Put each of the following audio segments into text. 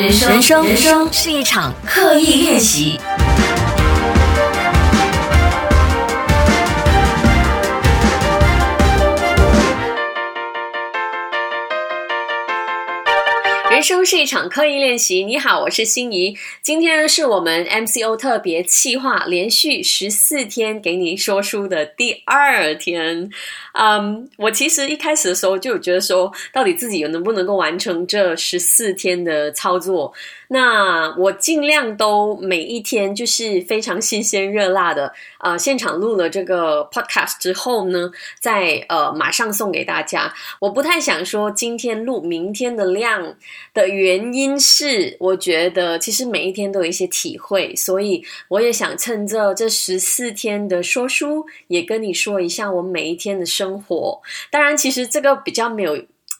人生，人生，是一场刻意练习。生是一场刻意练习。你好，我是心怡。今天是我们 MCO 特别企划，连续十四天给你说书的第二天。嗯，我其实一开始的时候就有觉得说，到底自己有能不能够完成这十四天的操作？那我尽量都每一天就是非常新鲜热辣的，呃，现场录了这个 podcast 之后呢，再呃马上送给大家。我不太想说今天录明天的量的原因是，我觉得其实每一天都有一些体会，所以我也想趁着这十四天的说书，也跟你说一下我每一天的生活。当然，其实这个比较没有。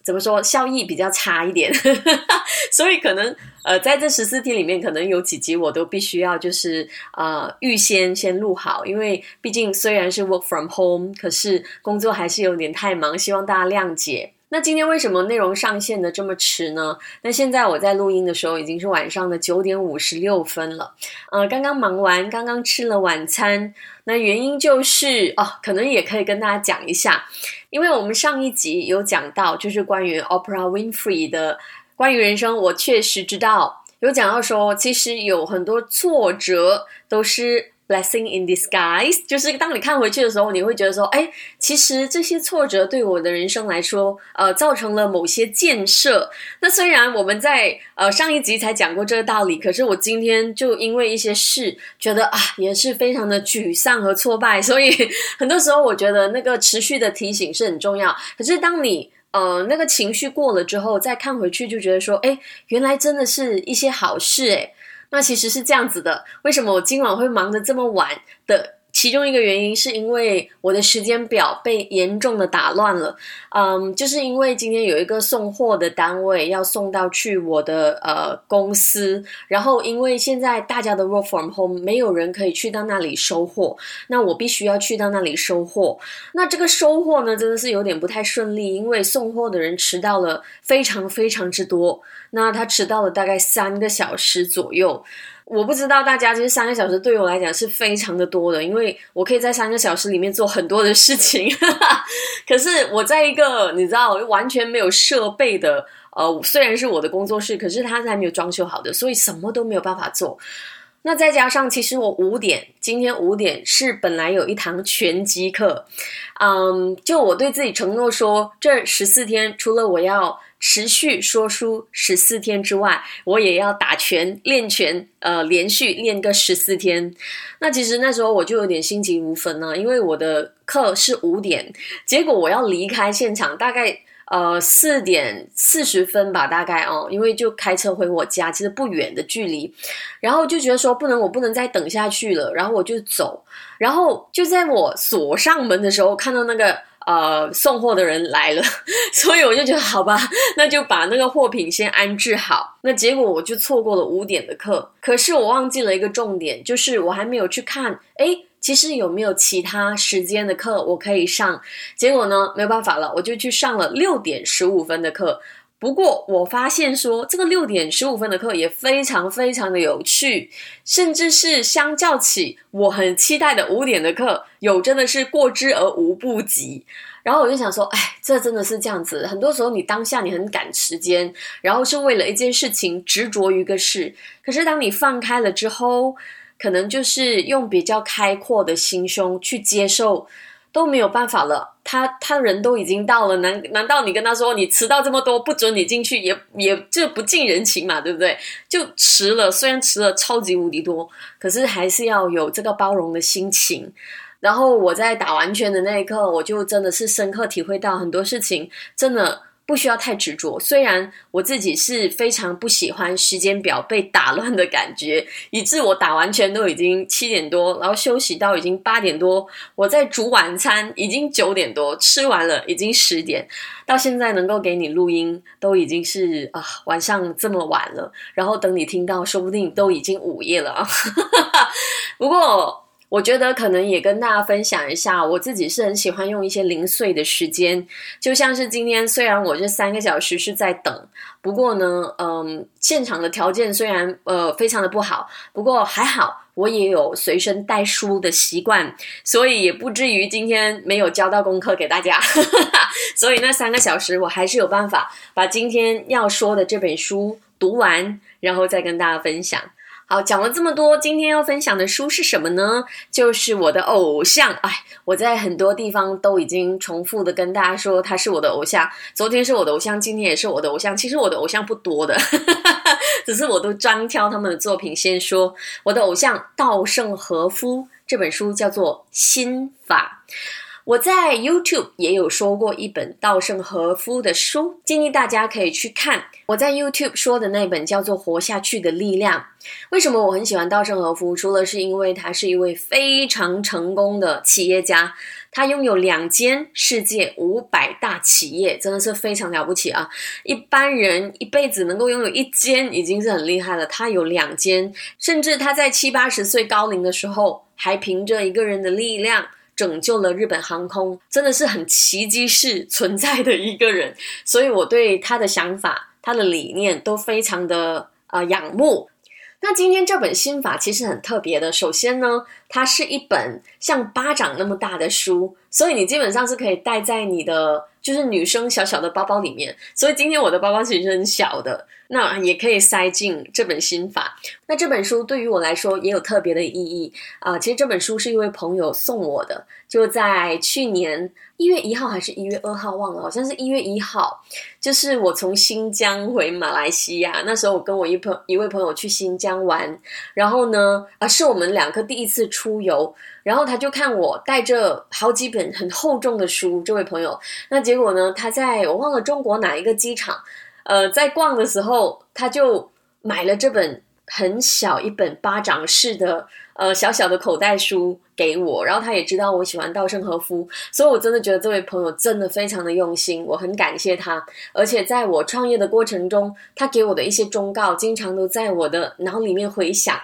怎么说效益比较差一点，所以可能呃在这十四天里面，可能有几集我都必须要就是呃预先先录好，因为毕竟虽然是 work from home，可是工作还是有点太忙，希望大家谅解。那今天为什么内容上线的这么迟呢？那现在我在录音的时候已经是晚上的九点五十六分了，呃，刚刚忙完，刚刚吃了晚餐。那原因就是哦，可能也可以跟大家讲一下，因为我们上一集有讲到，就是关于 Opera Winfrey 的关于人生，我确实知道有讲到说，其实有很多挫折都是。Blessing in disguise，就是当你看回去的时候，你会觉得说，哎，其实这些挫折对我的人生来说，呃，造成了某些建设。那虽然我们在呃上一集才讲过这个道理，可是我今天就因为一些事，觉得啊，也是非常的沮丧和挫败。所以很多时候，我觉得那个持续的提醒是很重要。可是当你呃那个情绪过了之后，再看回去，就觉得说，哎，原来真的是一些好事，哎。那其实是这样子的，为什么我今晚会忙得这么晚的？其中一个原因是因为我的时间表被严重的打乱了，嗯，就是因为今天有一个送货的单位要送到去我的呃公司，然后因为现在大家的 work from home，没有人可以去到那里收货，那我必须要去到那里收货。那这个收货呢，真的是有点不太顺利，因为送货的人迟到了非常非常之多，那他迟到了大概三个小时左右。我不知道大家其实三个小时对我来讲是非常的多的，因为我可以在三个小时里面做很多的事情。可是我在一个你知道完全没有设备的，呃，虽然是我的工作室，可是它是还没有装修好的，所以什么都没有办法做。那再加上，其实我五点今天五点是本来有一堂拳击课，嗯，就我对自己承诺说，这十四天除了我要。持续说书十四天之外，我也要打拳练拳，呃，连续练个十四天。那其实那时候我就有点心急如焚了，因为我的课是五点，结果我要离开现场，大概呃四点四十分吧，大概哦，因为就开车回我家，其实不远的距离。然后就觉得说不能，我不能再等下去了，然后我就走。然后就在我锁上门的时候，看到那个。呃，送货的人来了，所以我就觉得好吧，那就把那个货品先安置好。那结果我就错过了五点的课，可是我忘记了一个重点，就是我还没有去看，诶，其实有没有其他时间的课我可以上？结果呢，没有办法了，我就去上了六点十五分的课。不过我发现说，这个六点十五分的课也非常非常的有趣，甚至是相较起我很期待的五点的课，有真的是过之而无不及。然后我就想说，哎，这真的是这样子。很多时候你当下你很赶时间，然后是为了一件事情执着于个事，可是当你放开了之后，可能就是用比较开阔的心胸去接受。都没有办法了，他他人都已经到了，难难道你跟他说你迟到这么多不准你进去，也也这不近人情嘛，对不对？就迟了，虽然迟了超级无敌多，可是还是要有这个包容的心情。然后我在打完拳的那一刻，我就真的是深刻体会到很多事情，真的。不需要太执着。虽然我自己是非常不喜欢时间表被打乱的感觉，以致我打完拳都已经七点多，然后休息到已经八点多，我在煮晚餐已经九点多，吃完了已经十点，到现在能够给你录音都已经是啊晚上这么晚了，然后等你听到，说不定都已经午夜了啊。不过我觉得可能也跟大家分享一下，我自己是很喜欢用一些零碎的时间，就像是今天，虽然我这三个小时是在等，不过呢，嗯，现场的条件虽然呃非常的不好，不过还好，我也有随身带书的习惯，所以也不至于今天没有交到功课给大家，所以那三个小时我还是有办法把今天要说的这本书读完，然后再跟大家分享。好，讲了这么多，今天要分享的书是什么呢？就是我的偶像。哎，我在很多地方都已经重复的跟大家说，他是我的偶像。昨天是我的偶像，今天也是我的偶像。其实我的偶像不多的，只是我都专挑他们的作品先说。我的偶像稻盛和夫这本书叫做《心法》。我在 YouTube 也有说过一本稻盛和夫的书，建议大家可以去看。我在 YouTube 说的那本叫做《活下去的力量》。为什么我很喜欢稻盛和夫？除了是因为他是一位非常成功的企业家，他拥有两间世界五百大企业，真的是非常了不起啊！一般人一辈子能够拥有一间已经是很厉害了，他有两间，甚至他在七八十岁高龄的时候，还凭着一个人的力量。拯救了日本航空，真的是很奇迹式存在的一个人，所以我对他的想法、他的理念都非常的呃仰慕。那今天这本心法其实很特别的，首先呢，它是一本像巴掌那么大的书，所以你基本上是可以带在你的就是女生小小的包包里面。所以今天我的包包其实很小的。那也可以塞进这本心法。那这本书对于我来说也有特别的意义啊！其实这本书是一位朋友送我的，就在去年一月一号还是一月二号忘了，好像是一月一号。就是我从新疆回马来西亚，那时候我跟我一朋一位朋友去新疆玩，然后呢啊是我们两个第一次出游，然后他就看我带着好几本很厚重的书，这位朋友，那结果呢他在我忘了中国哪一个机场。呃，在逛的时候，他就买了这本很小一本巴掌式的呃小小的口袋书给我，然后他也知道我喜欢稻盛和夫，所以我真的觉得这位朋友真的非常的用心，我很感谢他。而且在我创业的过程中，他给我的一些忠告，经常都在我的脑里面回响。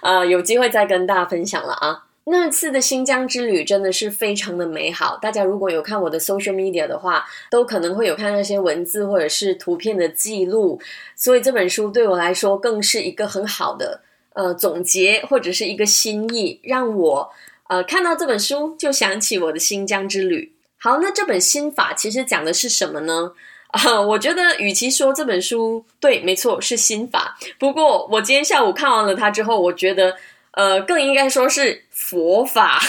呃，有机会再跟大家分享了啊。那次的新疆之旅真的是非常的美好。大家如果有看我的 social media 的话，都可能会有看那些文字或者是图片的记录。所以这本书对我来说更是一个很好的呃总结或者是一个心意，让我呃看到这本书就想起我的新疆之旅。好，那这本心法其实讲的是什么呢？啊，我觉得与其说这本书对，没错是心法。不过我今天下午看完了它之后，我觉得。呃，更应该说是佛法。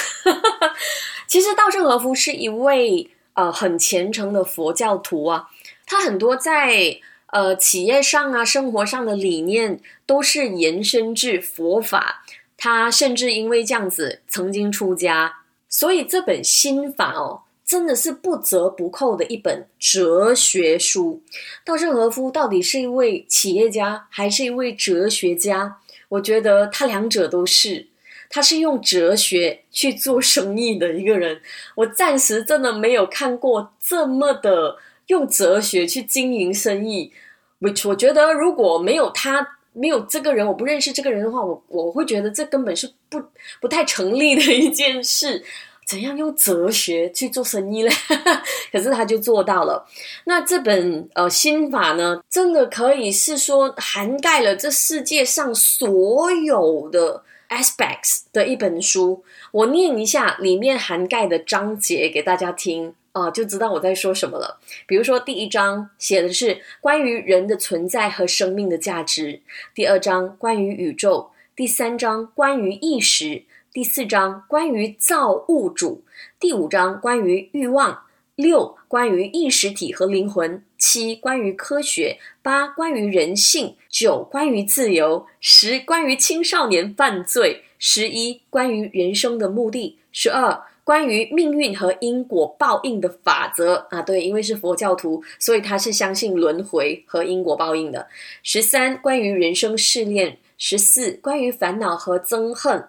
其实稻盛和夫是一位呃很虔诚的佛教徒啊，他很多在呃企业上啊、生活上的理念都是延伸至佛法。他甚至因为这样子曾经出家，所以这本心法哦，真的是不折不扣的一本哲学书。稻盛和夫到底是一位企业家，还是一位哲学家？我觉得他两者都是，他是用哲学去做生意的一个人。我暂时真的没有看过这么的用哲学去经营生意。我我觉得如果没有他，没有这个人，我不认识这个人的话，我我会觉得这根本是不不太成立的一件事。怎样用哲学去做生意嘞？可是他就做到了。那这本呃心法呢，真的可以是说涵盖了这世界上所有的 aspects 的一本书。我念一下里面涵盖的章节给大家听啊，就知道我在说什么了。比如说第一章写的是关于人的存在和生命的价值，第二章关于宇宙，第三章关于意识。第四章关于造物主，第五章关于欲望，六关于意识体和灵魂，七关于科学，八关于人性，九关于自由，十关于青少年犯罪，十一关于人生的目的，十二关于命运和因果报应的法则啊，对，因为是佛教徒，所以他是相信轮回和因果报应的。十三关于人生试炼，十四关于烦恼和憎恨。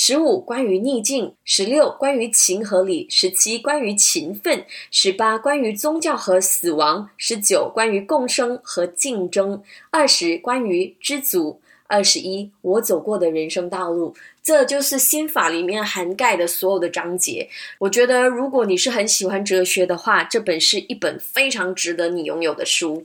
十五关于逆境，十六关于情和理，十七关于勤奋，十八关于宗教和死亡，十九关于共生和竞争，二十关于知足，二十一，我走过的人生道路，这就是心法里面涵盖的所有的章节。我觉得，如果你是很喜欢哲学的话，这本是一本非常值得你拥有的书。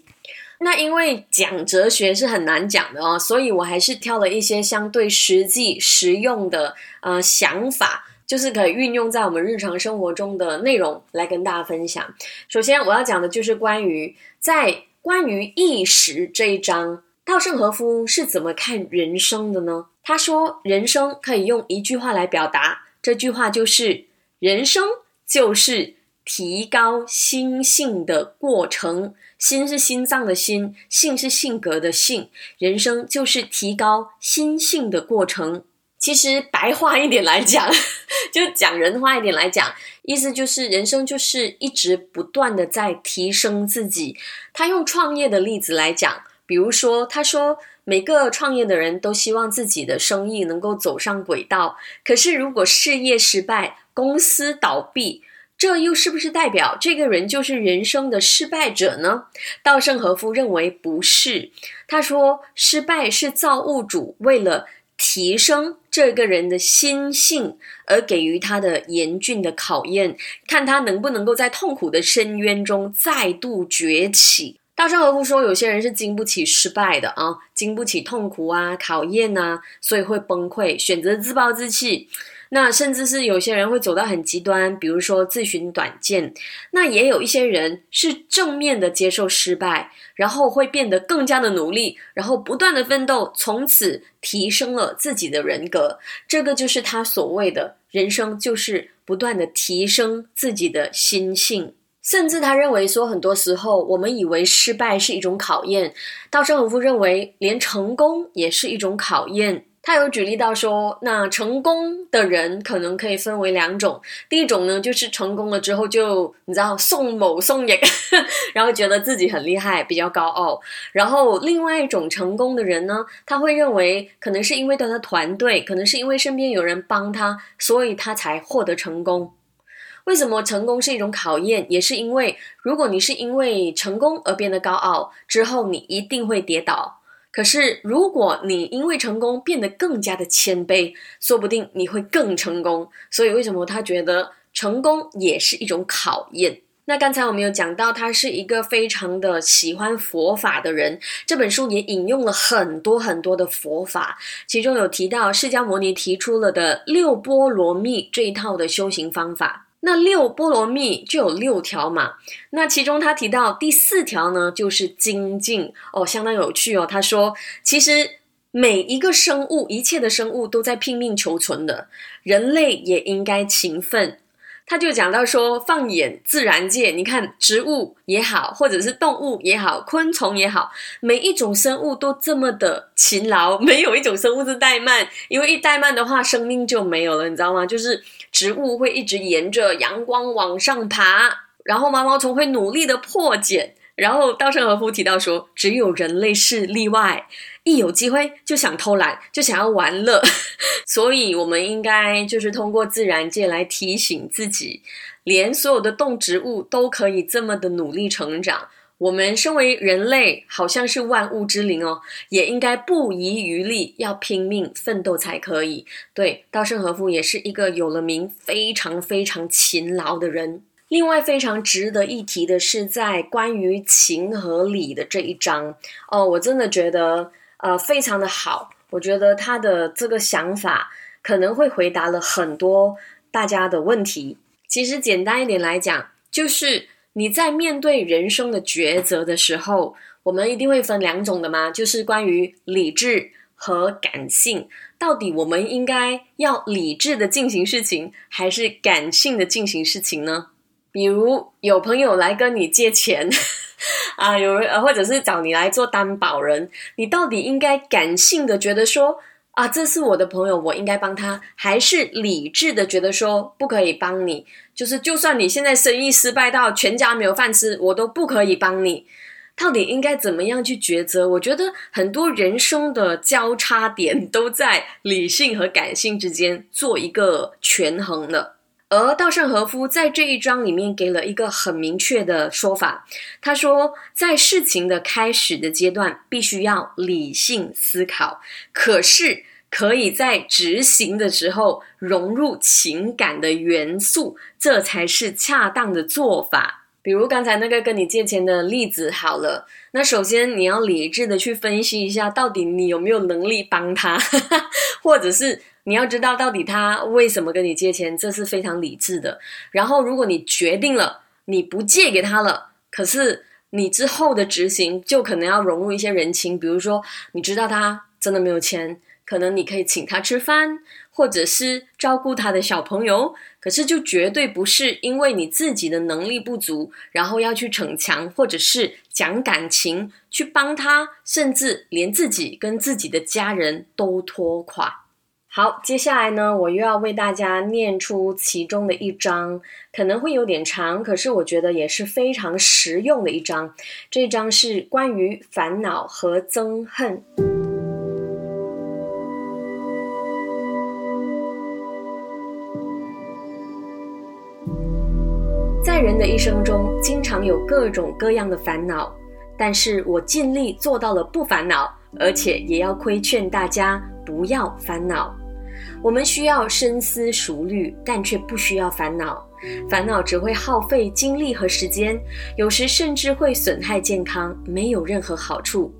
那因为讲哲学是很难讲的哦，所以我还是挑了一些相对实际、实用的呃想法，就是可以运用在我们日常生活中的内容来跟大家分享。首先，我要讲的就是关于在关于意识这一章。稻盛和夫是怎么看人生的呢？他说：“人生可以用一句话来表达，这句话就是‘人生就是提高心性的过程’。心是心脏的心，性是性格的性。人生就是提高心性的过程。其实白话一点来讲，就讲人话一点来讲，意思就是人生就是一直不断的在提升自己。他用创业的例子来讲。”比如说，他说每个创业的人都希望自己的生意能够走上轨道。可是，如果事业失败、公司倒闭，这又是不是代表这个人就是人生的失败者呢？稻盛和夫认为不是。他说，失败是造物主为了提升这个人的心性而给予他的严峻的考验，看他能不能够在痛苦的深渊中再度崛起。稻盛和夫说，有些人是经不起失败的啊，经不起痛苦啊、考验呐，所以会崩溃，选择自暴自弃。那甚至是有些人会走到很极端，比如说自寻短见。那也有一些人是正面的接受失败，然后会变得更加的努力，然后不断的奋斗，从此提升了自己的人格。这个就是他所谓的人生，就是不断的提升自己的心性。甚至他认为说，很多时候我们以为失败是一种考验，稻盛和夫认为连成功也是一种考验。他有举例到说，那成功的人可能可以分为两种，第一种呢就是成功了之后就你知道宋某宋也，然后觉得自己很厉害，比较高傲。然后另外一种成功的人呢，他会认为可能是因为他的团队，可能是因为身边有人帮他，所以他才获得成功。为什么成功是一种考验？也是因为，如果你是因为成功而变得高傲，之后你一定会跌倒。可是，如果你因为成功变得更加的谦卑，说不定你会更成功。所以，为什么他觉得成功也是一种考验？那刚才我们有讲到，他是一个非常的喜欢佛法的人。这本书也引用了很多很多的佛法，其中有提到释迦牟尼提出了的六波罗蜜这一套的修行方法。那六波罗蜜就有六条嘛，那其中他提到第四条呢，就是精进哦，相当有趣哦。他说，其实每一个生物，一切的生物都在拼命求存的，人类也应该勤奋。他就讲到说，放眼自然界，你看植物也好，或者是动物也好，昆虫也好，每一种生物都这么的勤劳，没有一种生物是怠慢，因为一怠慢的话，生命就没有了，你知道吗？就是植物会一直沿着阳光往上爬，然后毛毛虫会努力的破茧。然后稻盛和夫提到说，只有人类是例外，一有机会就想偷懒，就想要玩乐，所以我们应该就是通过自然界来提醒自己，连所有的动植物都可以这么的努力成长，我们身为人类好像是万物之灵哦，也应该不遗余力，要拼命奋斗才可以。对，稻盛和夫也是一个有了名、非常非常勤劳的人。另外非常值得一提的是，在关于情和理的这一章哦，我真的觉得呃非常的好。我觉得他的这个想法可能会回答了很多大家的问题。其实简单一点来讲，就是你在面对人生的抉择的时候，我们一定会分两种的嘛，就是关于理智和感性。到底我们应该要理智的进行事情，还是感性的进行事情呢？比如有朋友来跟你借钱，啊，有人或者是找你来做担保人，你到底应该感性的觉得说啊，这是我的朋友，我应该帮他，还是理智的觉得说不可以帮你？就是就算你现在生意失败到全家没有饭吃，我都不可以帮你。到底应该怎么样去抉择？我觉得很多人生的交叉点都在理性和感性之间做一个权衡的。而稻盛和夫在这一章里面给了一个很明确的说法，他说，在事情的开始的阶段，必须要理性思考，可是可以在执行的时候融入情感的元素，这才是恰当的做法。比如刚才那个跟你借钱的例子，好了，那首先你要理智的去分析一下，到底你有没有能力帮他，或者是你要知道到底他为什么跟你借钱，这是非常理智的。然后如果你决定了你不借给他了，可是你之后的执行就可能要融入一些人情，比如说你知道他真的没有钱。可能你可以请他吃饭，或者是照顾他的小朋友，可是就绝对不是因为你自己的能力不足，然后要去逞强，或者是讲感情去帮他，甚至连自己跟自己的家人都拖垮。好，接下来呢，我又要为大家念出其中的一章，可能会有点长，可是我觉得也是非常实用的一章。这章是关于烦恼和憎恨。在人的一生中，经常有各种各样的烦恼，但是我尽力做到了不烦恼，而且也要规劝大家不要烦恼。我们需要深思熟虑，但却不需要烦恼。烦恼只会耗费精力和时间，有时甚至会损害健康，没有任何好处。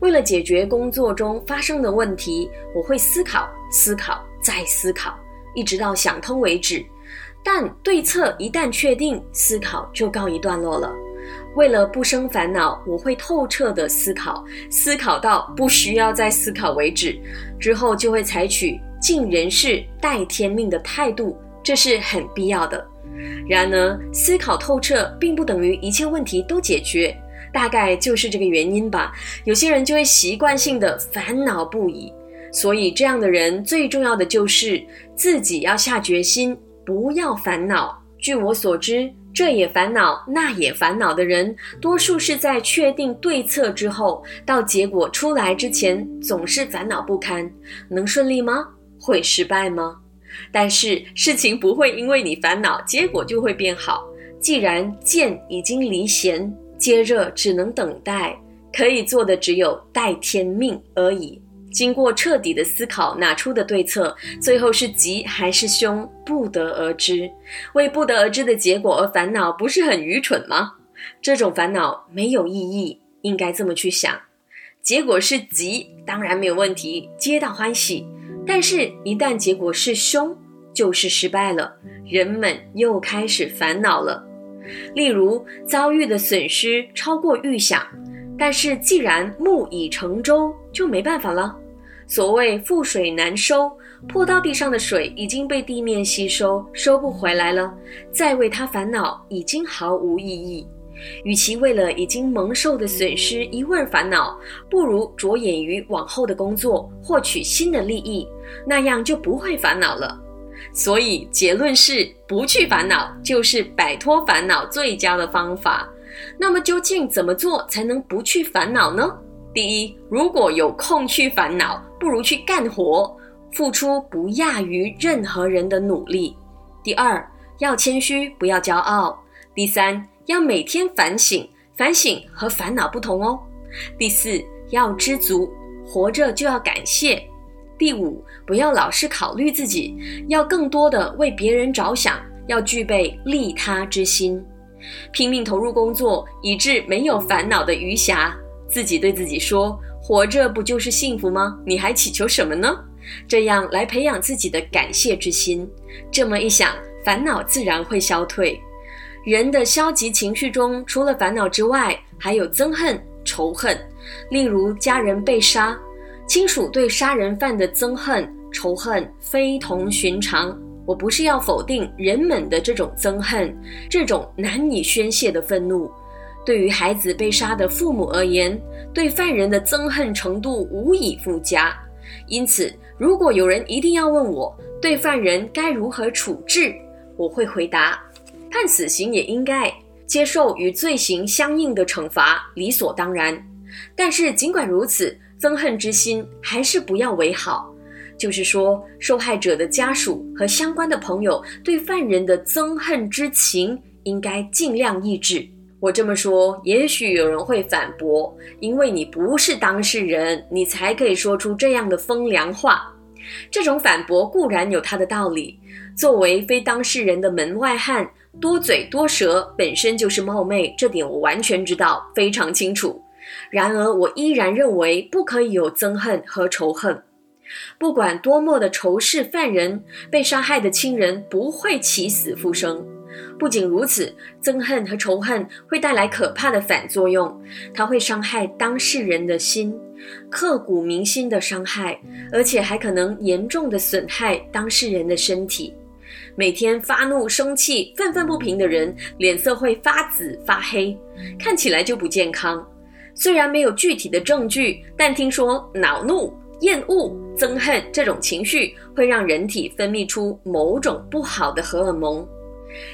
为了解决工作中发生的问题，我会思考、思考、再思考，一直到想通为止。但对策一旦确定，思考就告一段落了。为了不生烦恼，我会透彻的思考，思考到不需要再思考为止，之后就会采取尽人事、待天命的态度，这是很必要的。然而，思考透彻并不等于一切问题都解决，大概就是这个原因吧。有些人就会习惯性的烦恼不已，所以这样的人最重要的就是自己要下决心。不要烦恼。据我所知，这也烦恼，那也烦恼的人，多数是在确定对策之后，到结果出来之前，总是烦恼不堪。能顺利吗？会失败吗？但是事情不会因为你烦恼，结果就会变好。既然剑已经离弦，接着只能等待，可以做的只有待天命而已。经过彻底的思考，拿出的对策，最后是吉还是凶，不得而知。为不得而知的结果而烦恼，不是很愚蠢吗？这种烦恼没有意义，应该这么去想：结果是吉，当然没有问题，皆大欢喜。但是，一旦结果是凶，就是失败了，人们又开始烦恼了。例如，遭遇的损失超过预想。但是，既然木已成舟，就没办法了。所谓覆水难收，泼到地上的水已经被地面吸收，收不回来了。再为他烦恼，已经毫无意义。与其为了已经蒙受的损失一味烦恼，不如着眼于往后的工作，获取新的利益，那样就不会烦恼了。所以结论是，不去烦恼就是摆脱烦恼最佳的方法。那么究竟怎么做才能不去烦恼呢？第一，如果有空去烦恼，不如去干活，付出不亚于任何人的努力。第二，要谦虚，不要骄傲。第三，要每天反省，反省和烦恼不同哦。第四，要知足，活着就要感谢。第五，不要老是考虑自己，要更多的为别人着想，要具备利他之心。拼命投入工作，以致没有烦恼的余暇。自己对自己说：“活着不就是幸福吗？你还祈求什么呢？”这样来培养自己的感谢之心。这么一想，烦恼自然会消退。人的消极情绪中，除了烦恼之外，还有憎恨、仇恨。例如，家人被杀，亲属对杀人犯的憎恨、仇恨非同寻常。我不是要否定人们的这种憎恨，这种难以宣泄的愤怒。对于孩子被杀的父母而言，对犯人的憎恨程度无以复加。因此，如果有人一定要问我对犯人该如何处置，我会回答：判死刑也应该接受与罪行相应的惩罚，理所当然。但是，尽管如此，憎恨之心还是不要为好。就是说，受害者的家属和相关的朋友对犯人的憎恨之情应该尽量抑制。我这么说，也许有人会反驳，因为你不是当事人，你才可以说出这样的风凉话。这种反驳固然有它的道理，作为非当事人的门外汉，多嘴多舌本身就是冒昧，这点我完全知道，非常清楚。然而，我依然认为不可以有憎恨和仇恨。不管多么的仇视犯人，被杀害的亲人不会起死复生。不仅如此，憎恨和仇恨会带来可怕的反作用，它会伤害当事人的心，刻骨铭心的伤害，而且还可能严重的损害当事人的身体。每天发怒、生气、愤愤不平的人，脸色会发紫发黑，看起来就不健康。虽然没有具体的证据，但听说恼怒。厌恶、憎恨这种情绪会让人体分泌出某种不好的荷尔蒙，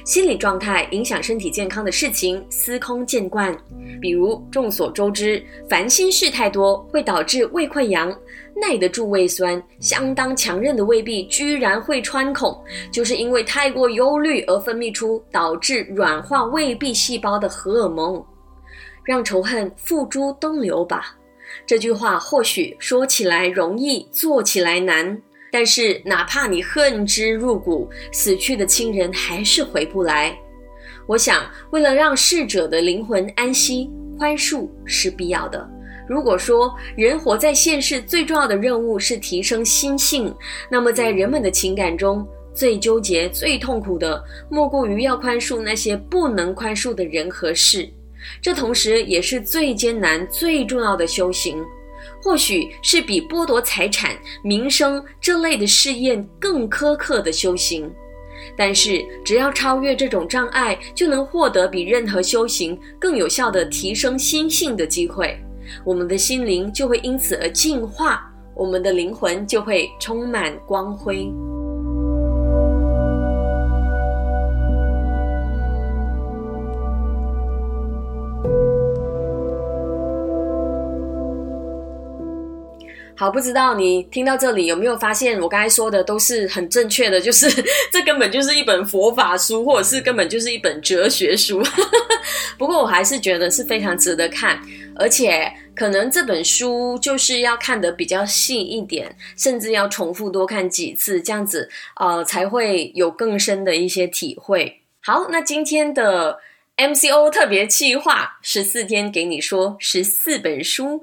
心理状态影响身体健康的事情司空见惯。比如众所周知，烦心事太多会导致胃溃疡，耐得住胃酸，相当强韧的胃壁居然会穿孔，就是因为太过忧虑而分泌出导致软化胃壁细胞的荷尔蒙，让仇恨付诸东流吧。这句话或许说起来容易，做起来难。但是，哪怕你恨之入骨，死去的亲人还是回不来。我想，为了让逝者的灵魂安息，宽恕是必要的。如果说人活在现世最重要的任务是提升心性，那么在人们的情感中最纠结、最痛苦的，莫过于要宽恕那些不能宽恕的人和事。这同时也是最艰难、最重要的修行，或许是比剥夺财产、名声这类的试验更苛刻的修行。但是，只要超越这种障碍，就能获得比任何修行更有效的提升心性的机会。我们的心灵就会因此而净化，我们的灵魂就会充满光辉。好，不知道你听到这里有没有发现，我刚才说的都是很正确的，就是 这根本就是一本佛法书，或者是根本就是一本哲学书。不过我还是觉得是非常值得看，而且可能这本书就是要看得比较细一点，甚至要重复多看几次，这样子呃才会有更深的一些体会。好，那今天的 MCO 特别计划十四天给你说十四本书。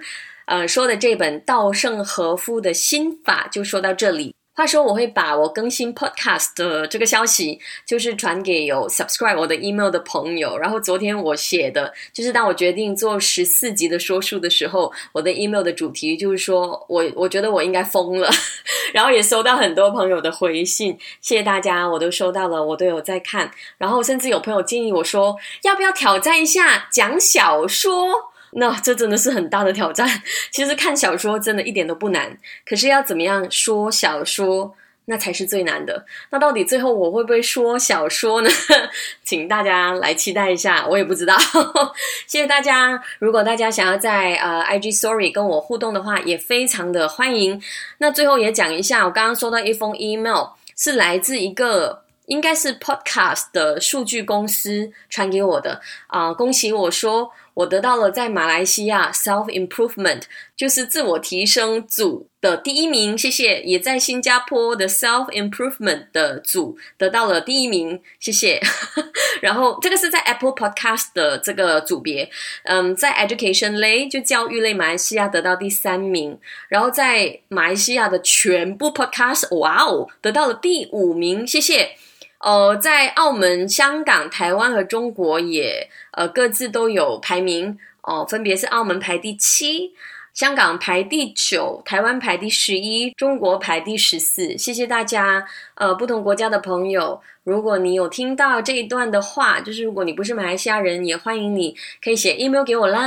呃，说的这本稻盛和夫的心法就说到这里。话说，我会把我更新 podcast 的这个消息，就是传给有 subscribe 我的 email 的朋友。然后昨天我写的，就是当我决定做十四集的说书的时候，我的 email 的主题就是说我我觉得我应该疯了。然后也收到很多朋友的回信，谢谢大家，我都收到了，我都有在看。然后甚至有朋友建议我说，要不要挑战一下讲小说？那这真的是很大的挑战。其实看小说真的一点都不难，可是要怎么样说小说，那才是最难的。那到底最后我会不会说小说呢？请大家来期待一下，我也不知道。谢谢大家。如果大家想要在呃 IG Story 跟我互动的话，也非常的欢迎。那最后也讲一下，我刚刚收到一封 email，是来自一个应该是 Podcast 的数据公司传给我的啊，恭喜我说。我得到了在马来西亚 self improvement 就是自我提升组的第一名，谢谢。也在新加坡的 self improvement 的组得到了第一名，谢谢。然后这个是在 Apple Podcast 的这个组别，嗯，在 education 类就教育类马来西亚得到第三名，然后在马来西亚的全部 podcast，哇哦，得到了第五名，谢谢。呃，在澳门、香港、台湾和中国也呃各自都有排名哦，分别是澳门排第七。香港排第九，台湾排第十一，中国排第十四。谢谢大家，呃，不同国家的朋友，如果你有听到这一段的话，就是如果你不是马来西亚人，也欢迎你可以写 email 给我啦，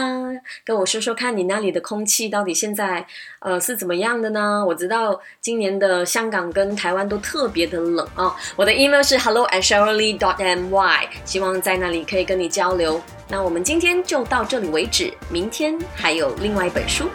跟我说说看你那里的空气到底现在呃是怎么样的呢？我知道今年的香港跟台湾都特别的冷啊。我的 email 是 hello at shirley dot my，希望在那里可以跟你交流。那我们今天就到这里为止，明天还有另外一本书。